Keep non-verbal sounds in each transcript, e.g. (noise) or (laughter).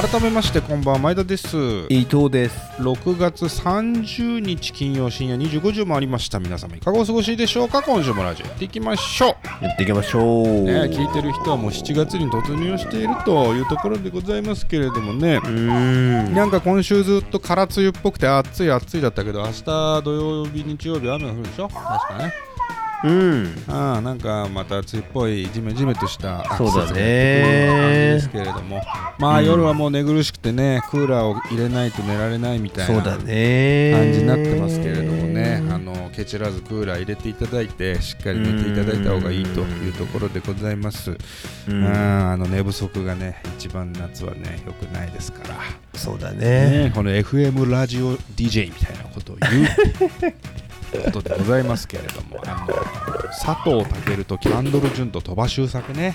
改めましてこんばんは前田です。伊藤です。6月30日金曜深夜25時を回りました。皆様いかがお過ごしでしょうか？今週もラジオやっていきましょう。やっていきましょう、ね、聞いてる人はもう7月に突入しているというところでございますけれどもね。うーん。なんか今週ずっと空梅雨っぽくて暑い暑いだったけど明日土曜日日曜日雨が降るでしょ？確かねうん。ああなんかまた梅雨っぽいジメジメとしたそうだね。ですけれども。まあ、うん。夜はもう寝苦しくてねクーラーを入れないと寝られないみたいなそうだね。感じになってますけれどもね。あのケチらずクーラー入れていただいてしっかり寝ていただいた方がいいというところでございます。ううん。んあの寝不足がね一番夏はね良くないですから。そうだね。ねこの FM ラジオ DJ みたいなことを言う (laughs) ことでございますけれどもあの佐藤健とキャンドル・ジュンと鳥羽周作ね。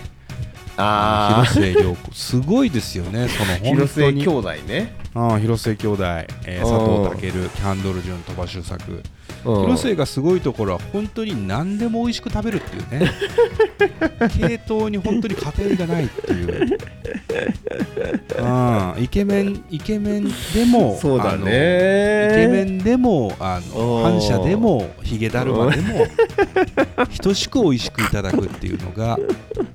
あ広末涼子。すごいですよねそのあ本当に。広末兄弟。ねああ広末兄弟、えーうん。佐藤健キャンドル・ジュン鳥羽周作。うん。広末がすごいところは本当に何でも美味しく食べるっていうね。(laughs) 系統に本当に偏りがないっていう。ああイケメンイケメンでもそうだね。イケメンでもあのうん。反射でもヒゲだるまでも (laughs) 等しく美味しくいただくっていうのが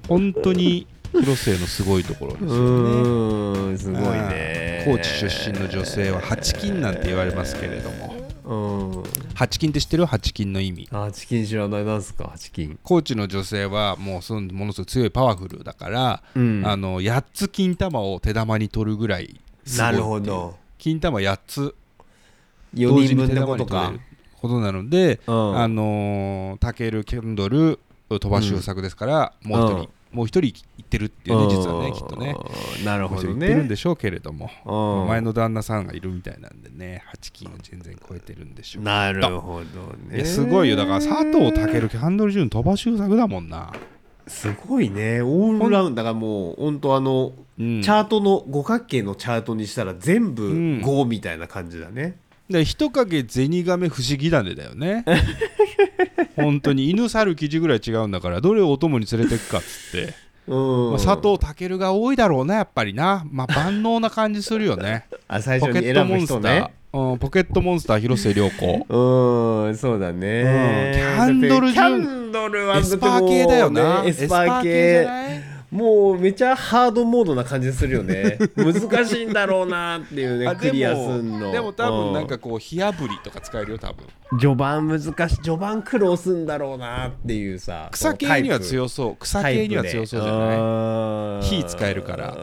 本当に広末のすごいところですうよね。すごいね。高知出身の女性は八金なんて言われますけれども。うん。八金って知ってる？八金の意味。あチキン知らない。なんすか？チキン高知の女性はもうそのものすごく強いパワフルだから、うん。あの8つ金玉を手玉に取るぐらいなるほど。金玉8つ。4人分のことか。同時に手玉に取れることなので、うん。あのータケル・キャンドル鳥羽周作ですから、もう一人、うんもう一人行ってるっていうね実はねきっとね。うん。なるほどね。ってるんでしょうけれども、うん。前の旦那さんがいるみたいなんでね8金を全然超えてるんでしょうなるほどね。すごいよ。だから佐藤健キャンドル・ジュン鳥羽周作だもんな、すごいね。オールラウンドだからもう本当あのうん、チャートの五角形のチャートにしたら全部うん。5みたいな感じだね、で人影銭亀不思議種だよね (laughs) 本当に。犬猿生地ぐらい違うんだからどれをお供に連れてくかっつって、うん。まあ、佐藤健が多いだろうなやっぱりな、まあ、万能な感じするよね。(laughs) あ最ポ初に選ぶケットモンスター、人ねうん、ポケットモンスター広末涼子。うんそうだね、うん。キャンドルキャンドルはエスパー系だよな、エスパーじ系もうめちゃハードモードな感じするよね。(laughs) 難しいんだろうなっていうねあクリアすでんの。もでも多分なんかうこう火あぶりとか使えるよ多分。序盤難しい序盤苦労すんだろうなっていうさ草系には強そう。草系には強そうじゃない？火使えるから。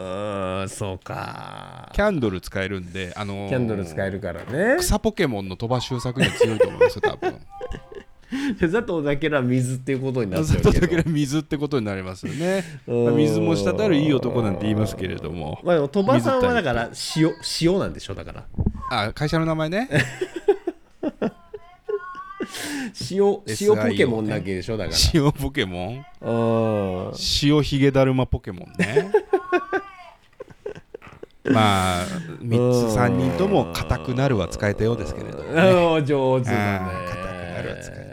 らそうか。キャンドル使えるんであのーキャンドル使えるからね。草ポケモンの鳥羽周作には強いと思いますよ多分 (laughs) 佐藤だけら水っていうことになっちゃ佐藤うけど健は水ってことになりますよね、(laughs) 水も滴るいい男なんて言いますけれども。まあでも鳥羽さんはだから塩塩なんでしょだから。あ会社の名前ね。(laughs) 塩塩ポケモンだけでしょだか塩ポケモン？塩ヒゲだるまポケモンね。まあ3つ3人とも硬くなるは使えたようですけれどもね。うん上手だね。硬くなるは使えうん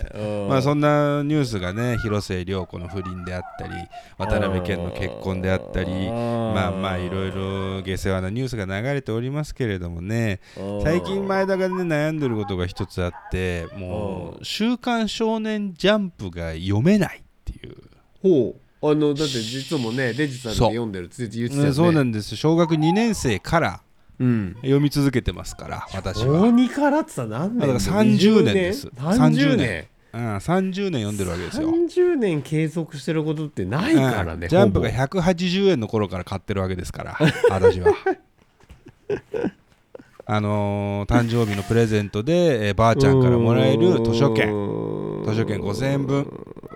まあそんなニュースがね広末涼子の不倫であったり渡辺謙の結婚であったりうん。まあまあいろいろ下世話なニュースが流れておりますけれどもねうん。最近前田がね悩んでることが一つあってもう「週刊少年ジャンプ」が読めないっていう。ほう。あのだって実もねデジさんがそう。読んでるって言ってたよね。そうなんです小学2年生からうん。読み続けてますから私大は、にからってさ何年？だから30年です。30年うん、30年読んでるわけですよ。30年継続してることってないからねうんジャンプがほ180円の頃から買ってるわけですから私は。(laughs) あのー誕生日のプレゼントで、えーばあぼちゃんからもらえる図書券。券図書券5000円分。うん。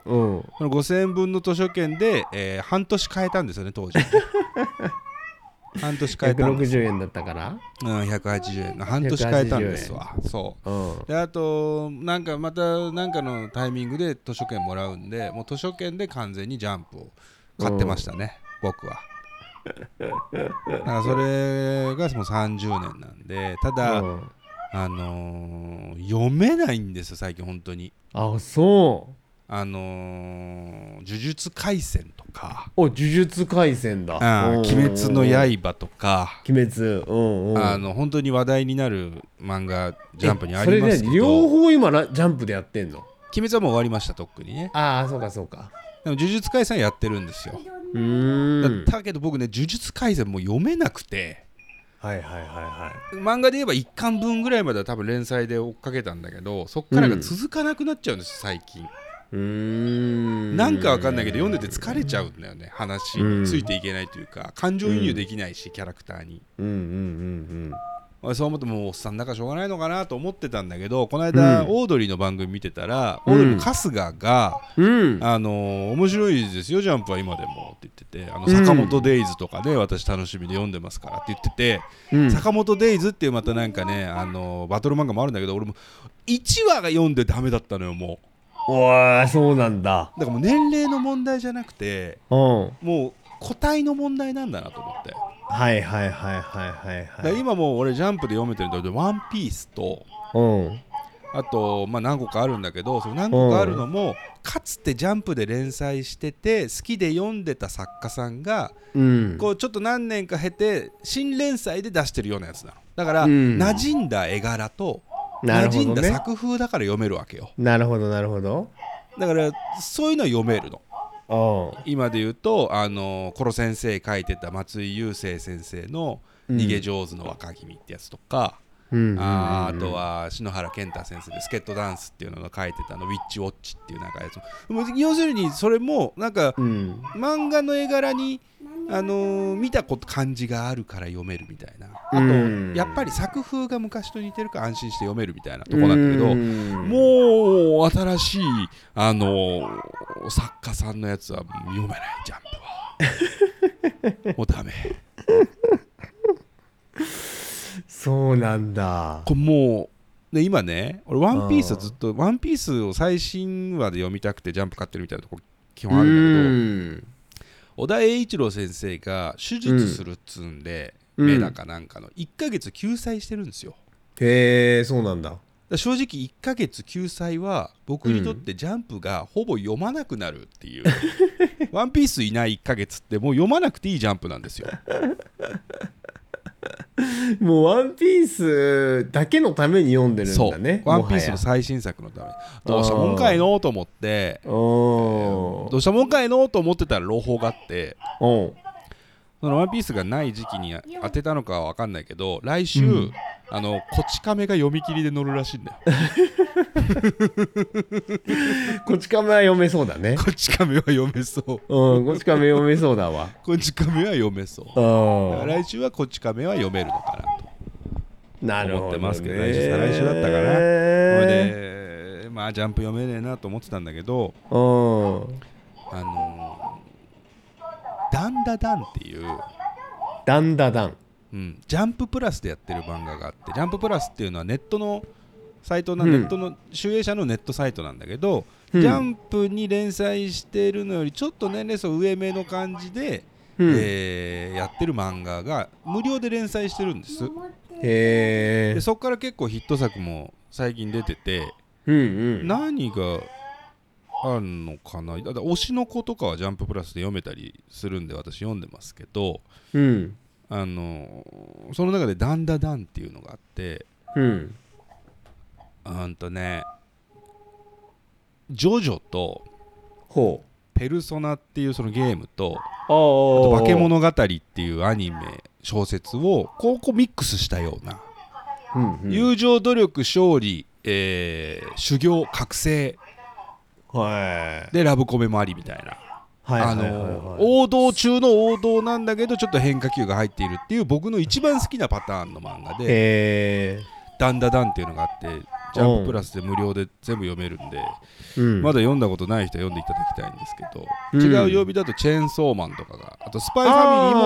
この5000円分の図書券で、えー半年買えたんですよね当時 (laughs) 半年買えたんです160円だったから？うん、180円。の半年買えたんですわ。そう。うん。であとなんかまたなんかのタイミングで図書券もらうんでもう図書券で完全にジャンプを買ってましたね、僕は。だからそれがもう30年なんでただ、うん。あのー読めないんですよ最近本当に。あそあのー呪術廻戦とか。お呪術廻戦だ。うん鬼滅の刃とか。鬼滅。うんうん。あの本当に話題になる漫画ジャンプにあえりますけそれね両ど方今なジャンプでやってんの？鬼滅はもう終わりましたとっくにね。ああそうかそうか。でも呪術廻戦やってるんですよ。うーん。だけど僕ね呪術廻戦もう読めなくて。はいはいはいはい。漫画で言えば1巻分ぐらいまでは多分連載で追っかけたんだけどそっからが続かなくなっちゃうんです最近なんかわかんないけど読んでて疲れちゃうんだよね話ついていけないというか感情移入できないしキャラクターに。うんうんうん俺そう思ってもうおっさんだからしょうがないのかなと思ってたんだけどこの間、うん。オードリーの番組見てたら、うんオードリーの春日が、あのー面白いですよジャンプは今でもって言っててあのうん坂本デイズとかね、私楽しみで読んでますからって言ってて、うん。坂本デイズっていうまたなんかね、あのーバトル漫画もあるんだけど俺も1話が読んでダメだったのよもおーそうなんだ。うだからもう年齢の問題じゃなくてうん。もう個体の問題なんだなと思って、はいはいはいはいはいはい。今もう俺ジャンプで読めてるので「ワンピースとうん。あと、まあ、何個かあるんだけどその何個かあるのもかつてジャンプで連載してて好きで読んでた作家さんがうん。こうちょっと何年か経て新連載で出してるようなやつなの。だから、うん。馴染んだ絵柄と馴染んだ作風だから読めるわけよ。なるほどなるほど。だからそういうのは読めるの。うん。今で言うとあのコロ先生書いてた松井雄生先生の「逃げ上手の若君」ってやつとか、うんあーあとは篠原健太先生で「スケットダンス」っていうのが書いてたの「ウィッチウォッチ」っていうなんかやつ。も要するにそれもなんかうん。漫画の絵柄に、あのー見たこと感じがあるから読めるみたいな。あと、うんやっぱり作風が昔と似てるから安心して読めるみたいなとこなんだけど、うん。もう新しい、あのー作家さんのやつは読めない。ジャンプは。(laughs) もうダメそうなんだ。これもうで今ね俺ワンピースはずっとワンピースを最新話で読みたくてジャンプ買ってるみたいなとこ基本あるんだけど小田栄一郎先生が手術するっつうんで、うん。目だかなんかの1ヶ月救済してるんですよ。へえそうなんだ。正直1ヶ月救済は僕にとってジャンプがほぼ読まなくなるっていう、(laughs) ワンピースいない1ヶ月ってもう読まなくていいジャンプなんですよもうワンピースだけのために読んでるんそだね。う。ワンピースのも最新作のためどうしたもんかいのと思って。はやおどうしたもんかいのと思ってたら朗報があって。おそのワンピースがない時期に当てたのかは分かんないけど来週、うん。あのこち亀が読み切りで載るらしいんだよ。(laughs) こち亀は読めそうだね。こち亀は読めそう。うんこち亀読めそうだわ。(laughs) こち亀は読めそう。来週はこち亀は読めるのか思ってますけど来週再来週だったかな。それでまあジャンプ読めねえなと思ってたんだけどうん。あのーダンダダンっていう、ダンダダン。うん、ジャンププラスでやってる漫画があってジャンププラスっていうのはネットのサイトな、うん。ネットの集英社のネットサイトなんだけど、うん。ジャンプに連載してるのよりちょっと年齢層上目の感じで、うん。えーやってる漫画が無料で連載してるんですへえでそこから結構ヒット作も最近出ててうんうん。何があるのかな？だ推しの子とかはジャンププラスで読めたりするんで私読んでますけどうん。あのその中で「ダンダダン」っていうのがあってうん。うんとねジョジョとほう。ペルソナっていうそのゲームとああとあ化け物語っていうアニメ小説をこうミックスしたような。うんうん。友情努力勝利、えー修行覚醒。はい。でラブコメもありみたいな。あのはい王道中の王道なんだけどちょっと変化球が入っているっていう僕の一番好きなパターンの漫画でへえ「ダンダダン」っていうのがあってジャンププラスで無料で全部読めるんでうん。まだ読んだことない人は読んでいただきたいんですけどうん。違う曜日だとチェーンソーマンとかがあとスパイファミリーも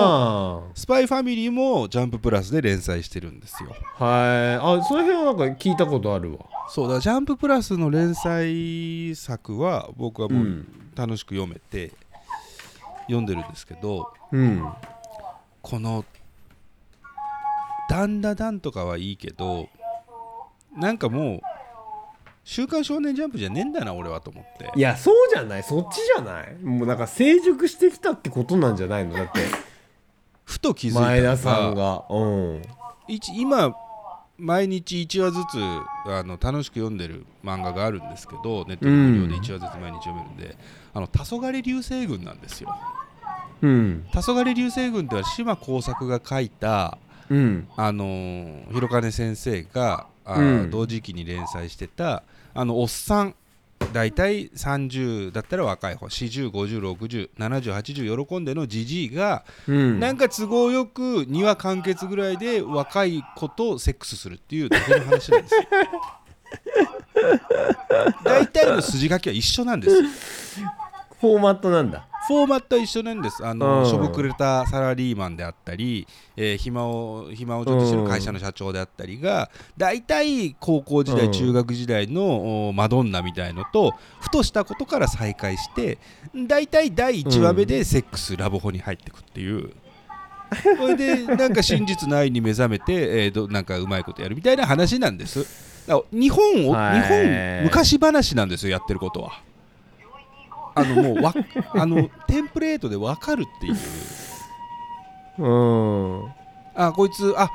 もスパイファミリーもジャンププラスで連載してるんですよ。はい。あその辺はなんか聞いたことあるわ。そうだジャンププラスの連載作は僕はもう楽しく読めて読んでるんですけど、うん。この「ダンダダン」とかはいいけどなんかもう週刊少年ジャンプじゃねえんだな俺はと思って。いやそうじゃない。そっちじゃない。もうなんか成熟してきたってことなんじゃないの？だって。ふと気づいた。の前田さんが。うん一今毎日1話ずつあの楽しく読んでる漫画があるんですけどネットの無料で1話ずつ毎日読めるんで「あの黄昏流星群」なんですよ。うん。黄昏流星群っては島耕作が書いたうん。あのー広金先生があー、うん。同時期に連載してたあのおっさん大体30だったら若い方4050607080喜んでのじじいが、うん。なんか都合よく2話完結ぐらいで若い子とセックスするっていうだけの話なんですよ。(laughs) 大体の筋書きは一緒なんです。よフォーマットなんだフォーマットは一緒なんですあの、うんしょぼくれたサラリーマンであったり、えー暇を暇をちょっとしてる会社の社長であったりが大体高校時代、うん中学時代のおマドンナみたいのとふとしたことから再会して大体第1話目でセックス、ラブホに入ってくっていう。それでなんか真実の愛に目覚めて、えーどなんかうまいことやるみたいな話なんです。日本をはい日本昔話なんですよやってることは。あのもうわあのテンプレートで分かるっていう。うん。あこいつあ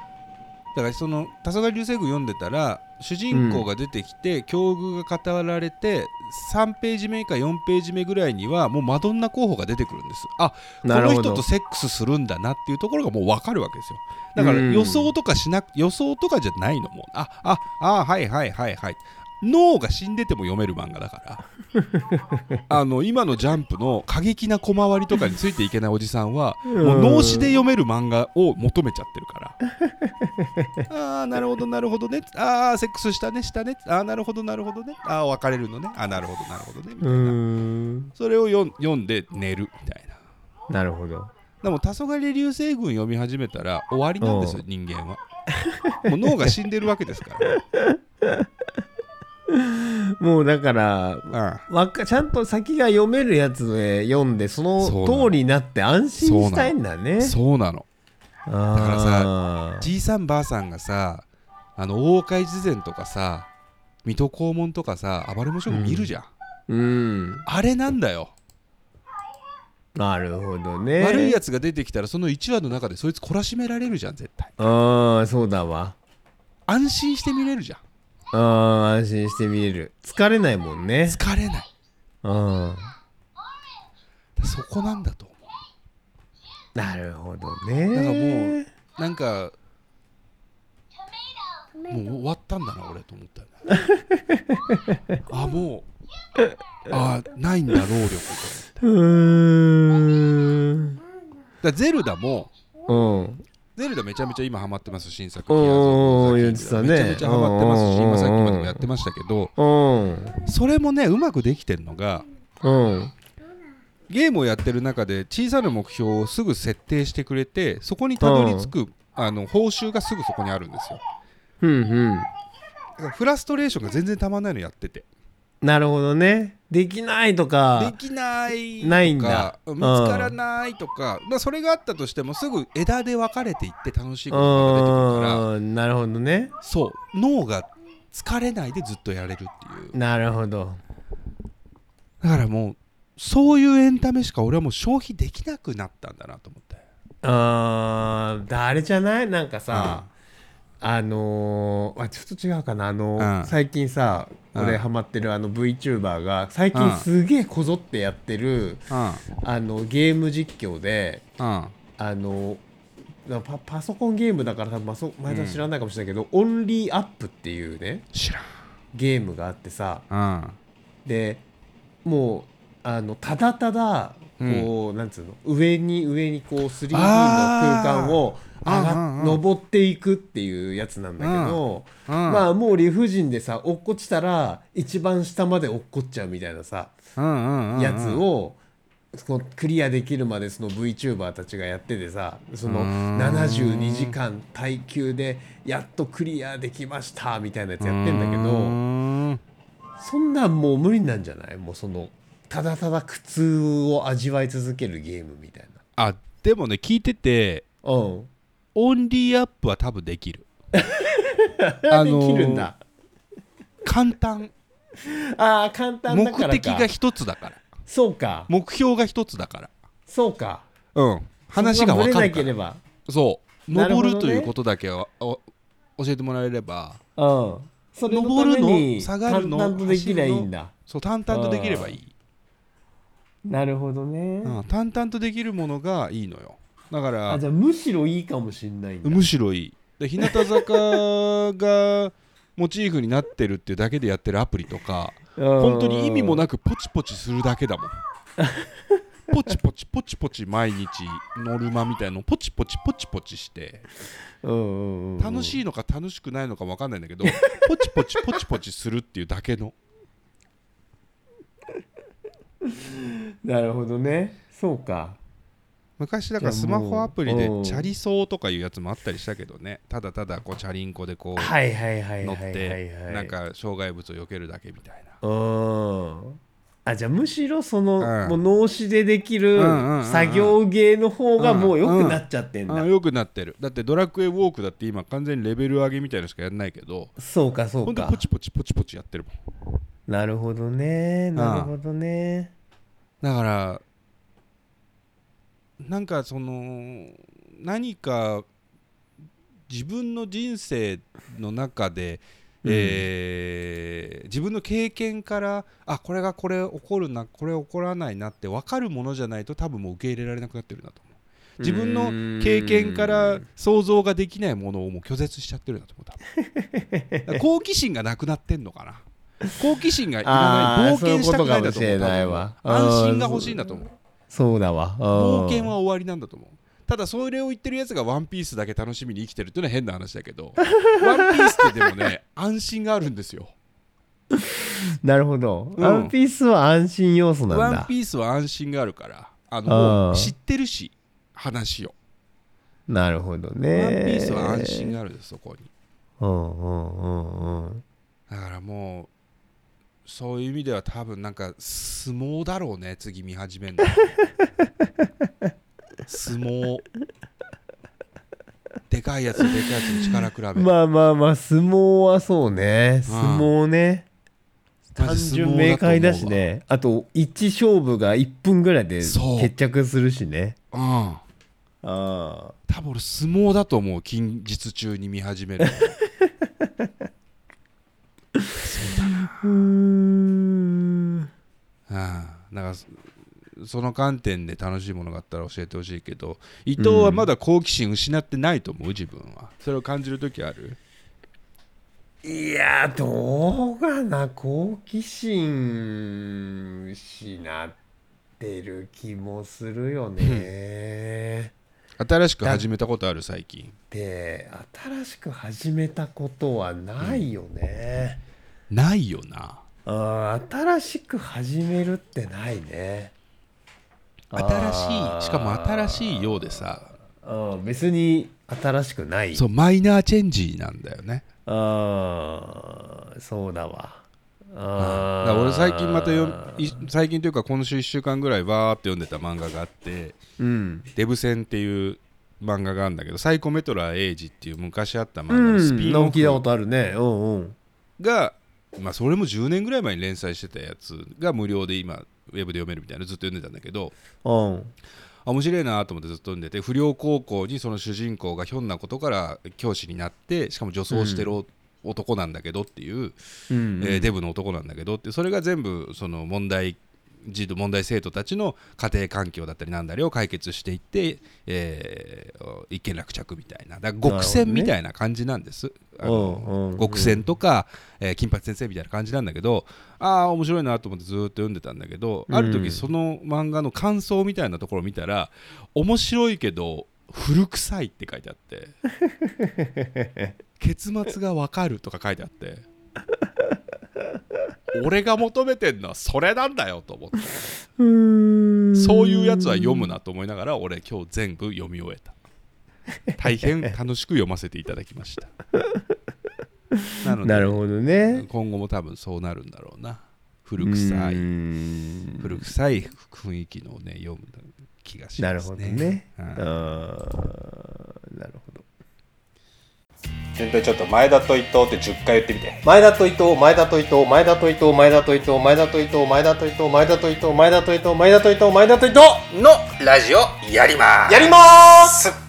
だからその「黄昏流星群」読んでたら主人公が出てきて、境遇が語られて3ページ目か4ページ目ぐらいにはもうマドンナ候補が出てくるんです。あこの人とセックスするんだなっていうところがもう分かるわけですよ。だからうん。予想とかしなく予想とかじゃないのもう。あああはいはいはいはい脳が死んでても読める漫画だから。(laughs) あの今のジャンプの過激な小回りとかについていけないおじさんはもう脳死で読める漫画を求めちゃってるから。(laughs) ああなるほどなるほどね。ああセックスしたねしたね。ああなるほどなるほどね。ああ別れるのね。ああなるほどなるほどね。みたういな、それを読んで寝るみたいな。なるほど。でも黄昏流星群読み始めたら終わりなんですよ人間は。もう脳が死んでるわけですから (laughs) (laughs) もうだからあわかちゃんと先が読めるやつで読んでそのそうなの。通りになって安心したいんだね。そうなの。だからさじいさんばあさんがさあの大岡越前とかさ水戸黄門とかさ暴れん坊将軍見るじゃん、うん。あれなんだよ、なるほどね。悪いやつが出てきたらその1話の中でそいつ懲らしめられるじゃん絶対。ああそうだわ。安心して見れるじゃんああ安心して見れる。疲れないもんね。疲れない。うん。そこなんだと。思なるほどね。うだからもうなんかもう終わったんだな俺と思ったよね。(laughs) あもうあないんだ労力とうーん。だゼルダもうんゼルダめちゃめちゃ今ハマってます新作。うんティアー言ってたね。めちゃめちゃハマってますしうん今さっきまでもやってましたけど。うん。それもねうまくできてるのがうん。ゲームをやってる中で小さな目標をすぐ設定してくれてそこにたどり着くあの報酬がすぐそこにあるんですよ。うんうん。フラストレーションが全然たまんないのやっててなるほどね。できないとでかきないないんだ。見つからないとか、まあ、それがあったとしてもすぐ枝で分かれていって楽しいことが出てくるからうんなるほどね。そう脳が疲れないでずっとやれるっていう。なるほど。だからもうそういうエンタメしか俺はもう消費できなくなったんだなと思って。あー誰じゃない？なんかさ、あのーあちょっと違うかな。あのーうん。最近さうん。俺ハマってるあの VTuber が最近うんすげえこぞってやってるうん。あのゲーム実況でうん。あのなパパソコンゲームだから多分まそ前田知らないかもしれないけど、オンリーアップっていうねゲームがあってさ。うん。でもうあのただただこう、なんつうの？上に上にこう 3D の空間を上がうんうんうん。登っていくっていうやつなんだけど、うんまあもう理不尽でさ落っこちたら一番下まで落っこっちゃうみたいなさ、うんうんうんやつをそのクリアできるまでその VTuber たちがやっててさそのうーん。72時間耐久でやっとクリアできましたみたいなやつやってんだけどんそんなんもう無理なんじゃないもうそのただただ苦痛を味わい続けるゲームみたいあでもね聞いててなうん。オンリーアップは多分できる。あ (laughs) できるんだ。簡単。(laughs) ああ簡単だからか。目的が一つだから。そうか。目標が一つだから。そうか。うん。話が分かるから。そう。登るということだけはお教えてもらえればうん。それのた登るのめに下がるの淡々とできりゃいいんだ。そう淡々とできればいい、なるほどね、うん、淡々とできるものがいいのよ。だからあじゃあむしろいいかもしんないんだ。むしろいい。で日向坂がモチーフになってるっていうだけでやってるアプリとか本当に意味もななくポチポチするだけだもん。ポチポチポチポチ毎日ノルマみたいのポチポチポチポチして。楽いしいのか楽しくないのか分かんないんだけどポチポチポチポチするっていうだけの (laughs) なるほどね。そうか。昔だからスマホアプリでうん。チャリソーとかいうやつもあったりしたけどね。ただただこうチャリンコでこうはいはいはい乗ってはいなんか障害物を避けるだけみたいな。うんあじゃあむしろその、うん。もう脳死でできるうんうんうんうん作業芸の方がもう良くなっちゃってんだ、あよくなってる。だってドラクエウォークだって今完全にレベル上げみたいなのしかやんないけど。そうかそうか。ほんとポチポチポチポチやってるもん。なるほどね。なるほどねだからなんかその何か自分の人生の中で、うん。えー自分の経験からあこれがこれ起こるなこれ起こらないなって分かるものじゃないと多分もう受け入れられなくなってるなと思う。自分の経験から想像ができないものをもう拒絶しちゃってるなと思う多分。(laughs) 好奇心がなくなってんのかな好奇心がいらない冒険したくないんだと思う安心が欲しいんだと思う。そうだわ。冒険は終わりなんだと思う。ただそれを言ってるやつがワンピースだけ楽しみに生きてるっていうのは変な話だけどワンピースってでもね安心があるんですよ。なるほど、うん。ワンピースは安心要素なんだ。ワンピースは安心があるからあの知ってるし話を。なるほどね。ワンピースは安心があるんですそこに。うんうんうんうん。だからもうそういう意味では多分なんか相撲だろうね次見始めるの。(laughs) 相撲。でかいやつとでかいやつの力比べ、まあまあまあ相撲はそうね。相撲ね。単マジ相撲純明快だしね。あと1勝負が1分ぐらいで決着するしね。うん。ああ。多分俺相撲だと思う近日中に見始める (laughs) うーんうんだからそその観点で楽しいものがあったら教えてほしいけど伊藤はまだ好奇心失ってないと思う？自分は。それを感じる時ある？いやどうかな。好奇心失ってる気もするよね。(laughs) 新しく始めたことある最近。で新しく始めたことはないよね、ないよな新しく始めるってないね。新しいしかも新しいようでさ。うん。別に新しくない。そうマイナーチェンジなんだよね。あーそうだわ。だあから俺最近またよい最近というか今週1週間ぐらいわーって読んでた漫画があってうん「デブ戦」っていう漫画があるんだけどサイコメトラーエイジっていう昔あった漫画うん。のスピンオ聞いたこフとあるね。うんうん。が、まあ、それも10年ぐらい前に連載してたやつが無料で今ウェブで読めるみたいなのずっと読んでたんだけどうん。あ面白いなと思ってずっと読んでて不良高校にその主人公がひょんなことから教師になってしかも女装してるお男なんだけどっていう、うん。えーデブの男なんだけどってそれが全部その問題児童問題生徒たちの家庭環境だったりなんだりを解決していって、えー一件落着みたいな。だから極戦みたいな感じなんです、あの極戦とか、えー金八先生みたいな感じなんだけどああ面白いなと思ってずーっと読んでたんだけど、ある時その漫画の感想みたいなところを見たら面白いけど古臭いって書いてあって。(laughs) 結末がわかるとか書いてあって俺が求めてんのはそれなんだよと思ってうん。そういうやつは読むなと思いながら俺今日全部読み終えた。大変楽しく読ませていただきました。なのでなるほどね。今後も多分そうなるんだろうな。古臭い。い古臭い雰囲気のをね読む気がしますね。なるほどね。はいあーなるほど全体ちょっと前田と伊藤って10回言ってみて。前田と伊藤前田と伊藤前田と伊藤前田と伊藤前田と伊藤前田と伊藤前田と伊藤前田と伊藤前田と伊藤前田と伊藤のラジオやります。やります